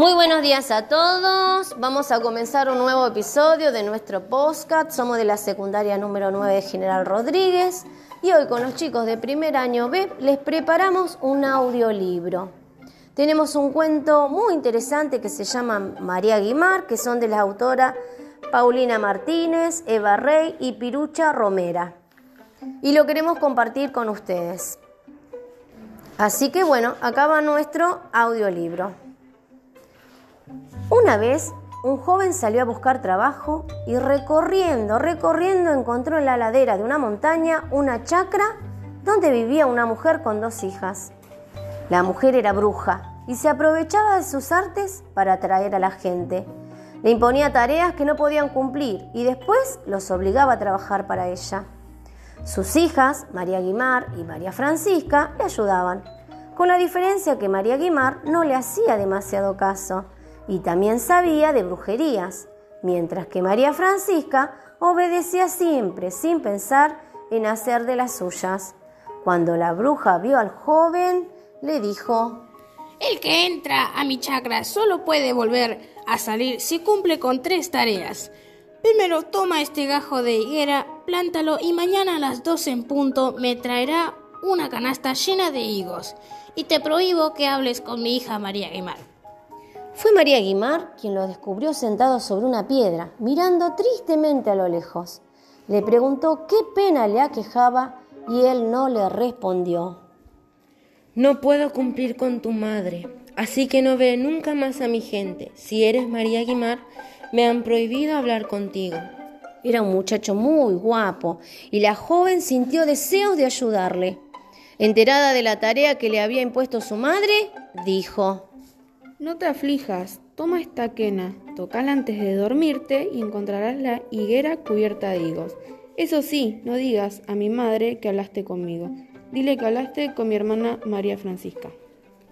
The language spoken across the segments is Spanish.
Muy buenos días a todos. Vamos a comenzar un nuevo episodio de nuestro podcast. Somos de la secundaria número 9 de General Rodríguez y hoy con los chicos de primer año B les preparamos un audiolibro. Tenemos un cuento muy interesante que se llama María Guimar, que son de la autora Paulina Martínez, Eva Rey y Pirucha Romera. Y lo queremos compartir con ustedes. Así que bueno, acá va nuestro audiolibro. Una vez un joven salió a buscar trabajo y recorriendo, recorriendo encontró en la ladera de una montaña una chacra donde vivía una mujer con dos hijas. La mujer era bruja y se aprovechaba de sus artes para atraer a la gente. Le imponía tareas que no podían cumplir y después los obligaba a trabajar para ella. Sus hijas, María Guimar y María Francisca, le ayudaban, con la diferencia que María Guimar no le hacía demasiado caso y también sabía de brujerías, mientras que María Francisca obedecía siempre, sin pensar en hacer de las suyas. Cuando la bruja vio al joven, le dijo, El que entra a mi chacra solo puede volver a salir si cumple con tres tareas. Primero toma este gajo de higuera, plántalo y mañana a las dos en punto me traerá una canasta llena de higos. Y te prohíbo que hables con mi hija María Guimar. Fue María Guimar quien lo descubrió sentado sobre una piedra, mirando tristemente a lo lejos. Le preguntó qué pena le aquejaba y él no le respondió. No puedo cumplir con tu madre, así que no ve nunca más a mi gente. Si eres María Guimar, me han prohibido hablar contigo. Era un muchacho muy guapo y la joven sintió deseos de ayudarle. Enterada de la tarea que le había impuesto su madre, dijo, no te aflijas, toma esta quena, tocala antes de dormirte y encontrarás la higuera cubierta de higos. Eso sí, no digas a mi madre que hablaste conmigo. Dile que hablaste con mi hermana María Francisca.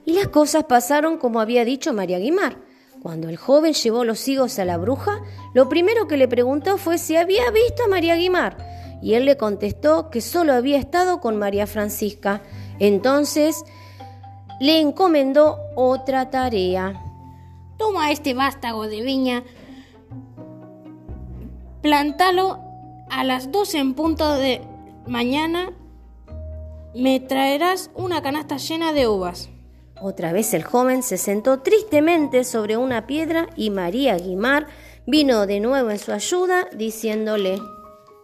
Y las cosas pasaron como había dicho María Guimar. Cuando el joven llevó los higos a la bruja, lo primero que le preguntó fue si había visto a María Guimar. Y él le contestó que solo había estado con María Francisca. Entonces le encomendó otra tarea. Toma este vástago de viña, plántalo a las 12 en punto de mañana, me traerás una canasta llena de uvas. Otra vez el joven se sentó tristemente sobre una piedra y María Guimar vino de nuevo en su ayuda diciéndole,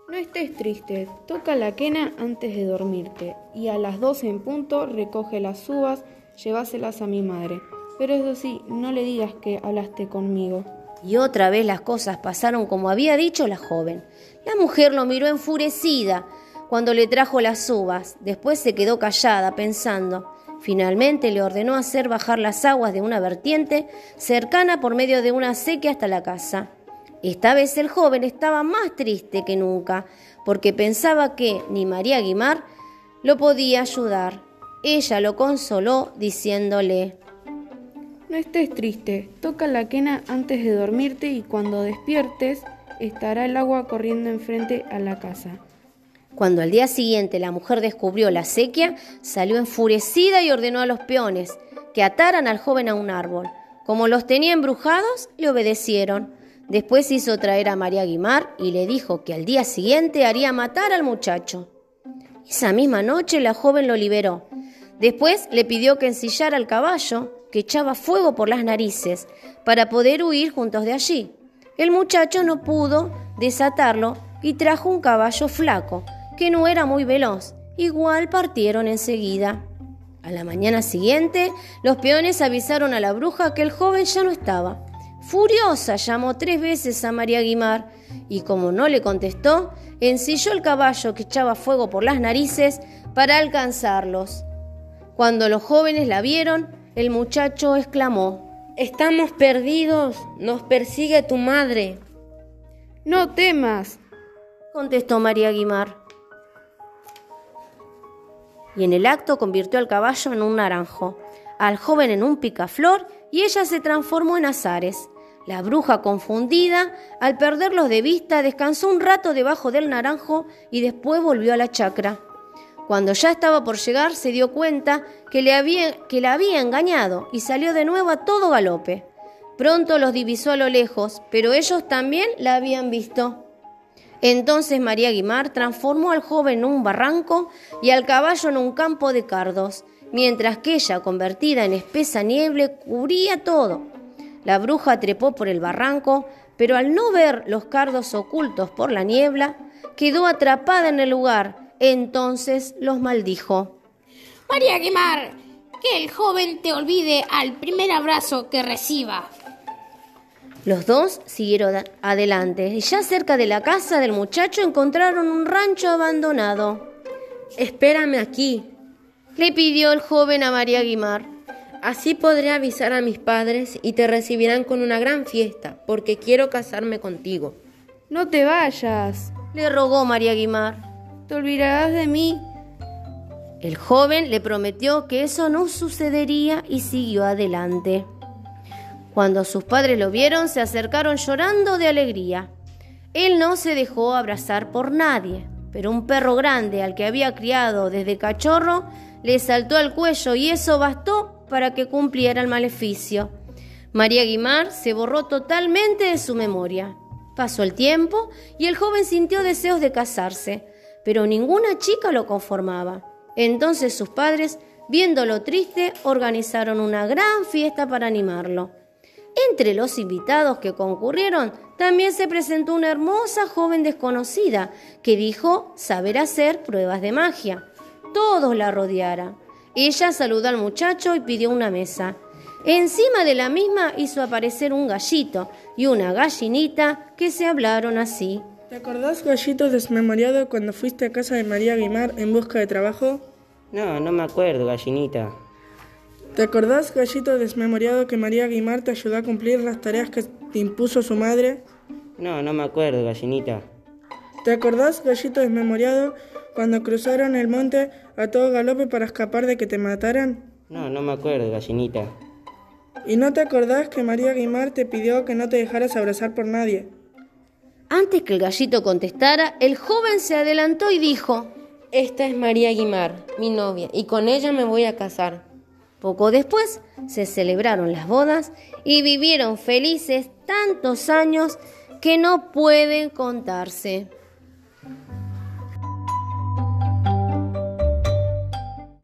No estés triste, toca la quena antes de dormirte y a las 12 en punto recoge las uvas llévaselas a mi madre. Pero eso sí, no le digas que hablaste conmigo. Y otra vez las cosas pasaron como había dicho la joven. La mujer lo miró enfurecida cuando le trajo las uvas. Después se quedó callada, pensando. Finalmente le ordenó hacer bajar las aguas de una vertiente cercana por medio de una sequía hasta la casa. Esta vez el joven estaba más triste que nunca, porque pensaba que ni María Guimar lo podía ayudar. Ella lo consoló diciéndole, No estés triste, toca la quena antes de dormirte y cuando despiertes estará el agua corriendo enfrente a la casa. Cuando al día siguiente la mujer descubrió la sequía, salió enfurecida y ordenó a los peones que ataran al joven a un árbol. Como los tenía embrujados, le obedecieron. Después hizo traer a María Guimar y le dijo que al día siguiente haría matar al muchacho. Esa misma noche la joven lo liberó Después le pidió que ensillara al caballo, que echaba fuego por las narices, para poder huir juntos de allí. El muchacho no pudo desatarlo y trajo un caballo flaco, que no era muy veloz. Igual partieron enseguida. A la mañana siguiente, los peones avisaron a la bruja que el joven ya no estaba. Furiosa llamó tres veces a María Guimar y como no le contestó, ensilló el caballo que echaba fuego por las narices para alcanzarlos. Cuando los jóvenes la vieron, el muchacho exclamó, Estamos perdidos, nos persigue tu madre. No temas, contestó María Guimar. Y en el acto convirtió al caballo en un naranjo, al joven en un picaflor y ella se transformó en azares. La bruja, confundida, al perderlos de vista, descansó un rato debajo del naranjo y después volvió a la chacra. Cuando ya estaba por llegar, se dio cuenta que, le había, la había engañado y salió de nuevo a todo galope. Pronto los divisó a lo lejos, pero ellos también la habían visto. Entonces María Guimar transformó al joven en un barranco y al caballo en un campo de cardos, mientras que ella, convertida en espesa niebla, cubría todo. La bruja trepó por el barranco, pero al no ver los cardos ocultos por la niebla, quedó atrapada en el lugar. Entonces los maldijo. María Guimar, que el joven te olvide al primer abrazo que reciba. Los dos siguieron adelante y ya cerca de la casa del muchacho encontraron un rancho abandonado. Espérame aquí, le pidió el joven a María Guimar. Así podré avisar a mis padres y te recibirán con una gran fiesta, porque quiero casarme contigo. No te vayas, le rogó María Guimar. Te olvidarás de mí. El joven le prometió que eso no sucedería y siguió adelante. Cuando sus padres lo vieron, se acercaron llorando de alegría. Él no se dejó abrazar por nadie, pero un perro grande al que había criado desde cachorro le saltó al cuello y eso bastó para que cumpliera el maleficio. María Guimar se borró totalmente de su memoria. Pasó el tiempo y el joven sintió deseos de casarse, pero ninguna chica lo conformaba. Entonces sus padres, viéndolo triste, organizaron una gran fiesta para animarlo. Entre los invitados que concurrieron también se presentó una hermosa joven desconocida que dijo saber hacer pruebas de magia. Todos la rodearon. Ella saludó al muchacho y pidió una mesa. Encima de la misma hizo aparecer un gallito y una gallinita que se hablaron así. ¿Te acordás, gallito desmemoriado, cuando fuiste a casa de María Guimar en busca de trabajo? No, no me acuerdo, gallinita. ¿Te acordás, gallito desmemoriado, que María Guimar te ayudó a cumplir las tareas que te impuso su madre? No, no me acuerdo, gallinita. ¿Te acordás, gallito desmemoriado, cuando cruzaron el monte a todo galope para escapar de que te mataran? No, no me acuerdo, gallinita. ¿Y no te acordás que María Guimar te pidió que no te dejaras abrazar por nadie? Antes que el gallito contestara, el joven se adelantó y dijo, Esta es María Guimar, mi novia, y con ella me voy a casar. Poco después se celebraron las bodas y vivieron felices tantos años que no pueden contarse.